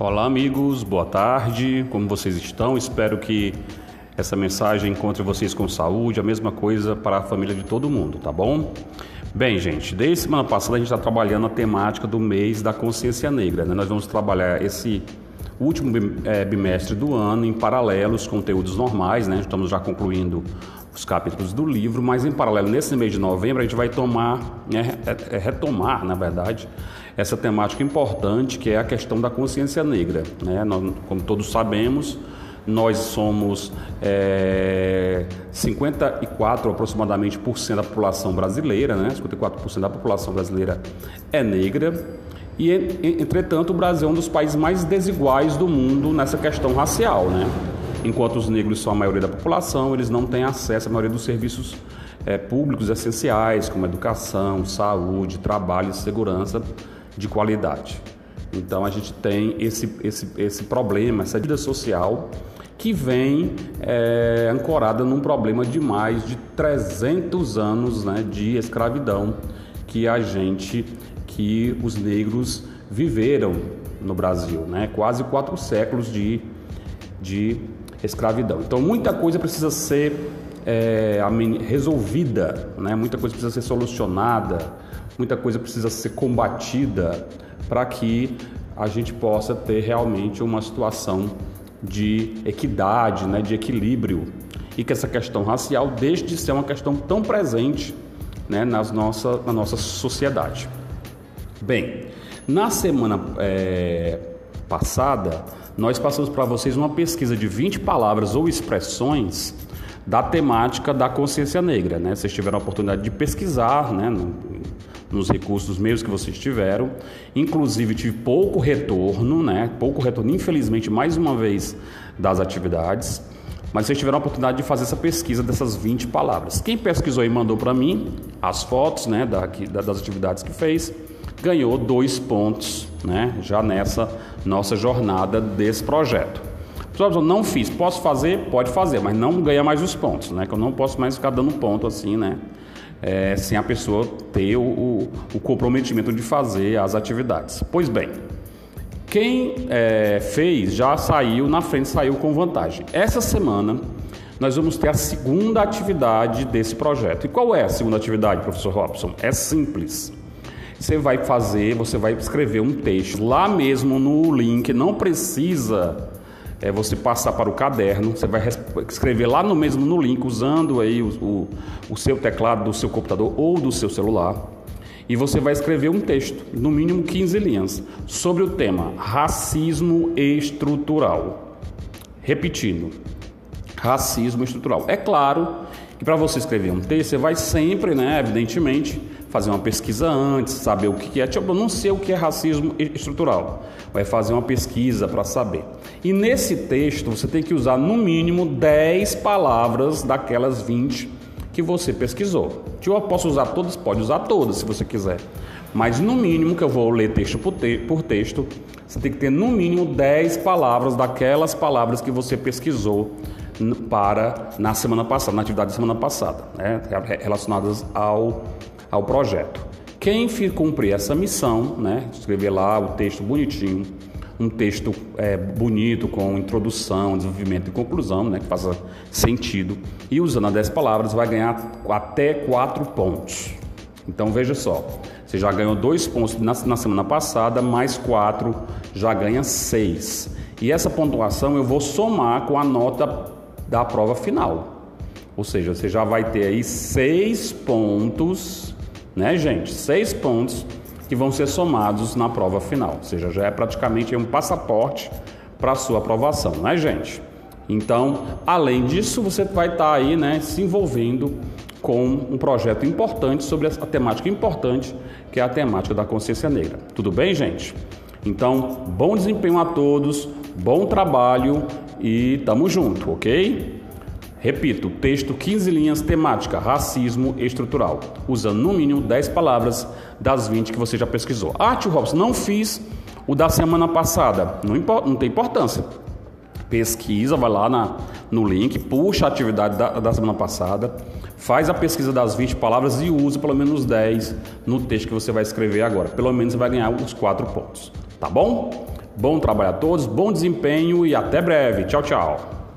Olá, amigos, boa tarde, como vocês estão? Espero que essa mensagem encontre vocês com saúde, a mesma coisa para a família de todo mundo, tá bom? Bem, gente, desde semana passada a gente está trabalhando a temática do mês da consciência negra, né? Nós vamos trabalhar esse último é, bimestre do ano em paralelo aos conteúdos normais, né? Estamos já concluindo os capítulos do livro, mas em paralelo, nesse mês de novembro, a gente vai tomar, né, é, retomar, na verdade, essa temática importante que é a questão da consciência negra. Né? Nós, como todos sabemos, nós somos é, 54 aproximadamente por cento da população brasileira, né? 54% da população brasileira é negra. E, entretanto, o Brasil é um dos países mais desiguais do mundo nessa questão racial, né? Enquanto os negros são a maioria da população, eles não têm acesso à maioria dos serviços é, públicos essenciais, como educação, saúde, trabalho e segurança de qualidade. Então a gente tem esse, esse, esse problema, essa vida social que vem é, ancorada num problema de mais de 300 anos né, de escravidão que a gente, que os negros viveram no Brasil, né? quase quatro séculos de, de escravidão. Então, muita coisa precisa ser é, resolvida, né? muita coisa precisa ser solucionada, muita coisa precisa ser combatida para que a gente possa ter realmente uma situação de equidade, né? de equilíbrio e que essa questão racial deixe de ser uma questão tão presente né? Nas nossa, na nossa sociedade. Bem, na semana é, passada nós passamos para vocês uma pesquisa de 20 palavras ou expressões da temática da consciência negra. Né? Vocês tiveram a oportunidade de pesquisar né, no, nos recursos meios que vocês tiveram. Inclusive, tive pouco retorno, né? pouco retorno, infelizmente, mais uma vez, das atividades. Mas vocês tiveram a oportunidade de fazer essa pesquisa dessas 20 palavras. Quem pesquisou e mandou para mim as fotos né, da, das atividades que fez, ganhou dois pontos né, já nessa nossa jornada desse projeto. Pessoal, não fiz, posso fazer? Pode fazer, mas não ganha mais os pontos, né? Que eu não posso mais ficar dando ponto assim, né? É, sem a pessoa ter o, o, o, comprometimento de fazer as atividades. Pois bem, quem é, fez já saiu na frente, saiu com vantagem. Essa semana nós vamos ter a segunda atividade desse projeto. E qual é a segunda atividade, professor Robson? É simples. Você vai fazer, você vai escrever um texto lá mesmo no link, não precisa é, você passar para o caderno, você vai escrever lá no mesmo no link, usando aí o, o, o seu teclado do seu computador ou do seu celular. E você vai escrever um texto, no mínimo 15 linhas, sobre o tema racismo estrutural. Repetindo, racismo estrutural. É claro que para você escrever um texto, você vai sempre, né, evidentemente, fazer uma pesquisa antes, saber o que é. Tipo, eu não sei o que é racismo estrutural. Vai fazer uma pesquisa para saber. E nesse texto você tem que usar no mínimo 10 palavras daquelas 20 que você pesquisou. Que eu posso usar todas, pode usar todas se você quiser. Mas no mínimo que eu vou ler texto por, te por texto, você tem que ter no mínimo 10 palavras daquelas palavras que você pesquisou para na semana passada, na atividade da semana passada, né, relacionadas ao ao projeto. Quem cumprir essa missão, né, escrever lá o texto bonitinho, um texto é, bonito com introdução, desenvolvimento e conclusão, né, que faça sentido, e usando as 10 palavras vai ganhar até 4 pontos. Então veja só, você já ganhou 2 pontos na, na semana passada, mais 4 já ganha 6. E essa pontuação eu vou somar com a nota da prova final. Ou seja, você já vai ter aí 6 pontos né, gente? Seis pontos que vão ser somados na prova final, ou seja, já é praticamente um passaporte para a sua aprovação, né, gente? Então, além disso, você vai estar tá aí, né, se envolvendo com um projeto importante sobre a temática importante, que é a temática da consciência negra. Tudo bem, gente? Então, bom desempenho a todos, bom trabalho e tamo junto, ok? Repito, texto 15 linhas, temática racismo estrutural, usando no mínimo 10 palavras das 20 que você já pesquisou. Ah, tio Robson, não fiz o da semana passada. Não, não tem importância. Pesquisa, vai lá na, no link, puxa a atividade da, da semana passada, faz a pesquisa das 20 palavras e usa pelo menos 10 no texto que você vai escrever agora. Pelo menos você vai ganhar os 4 pontos. Tá bom? Bom trabalho a todos, bom desempenho e até breve. Tchau, tchau.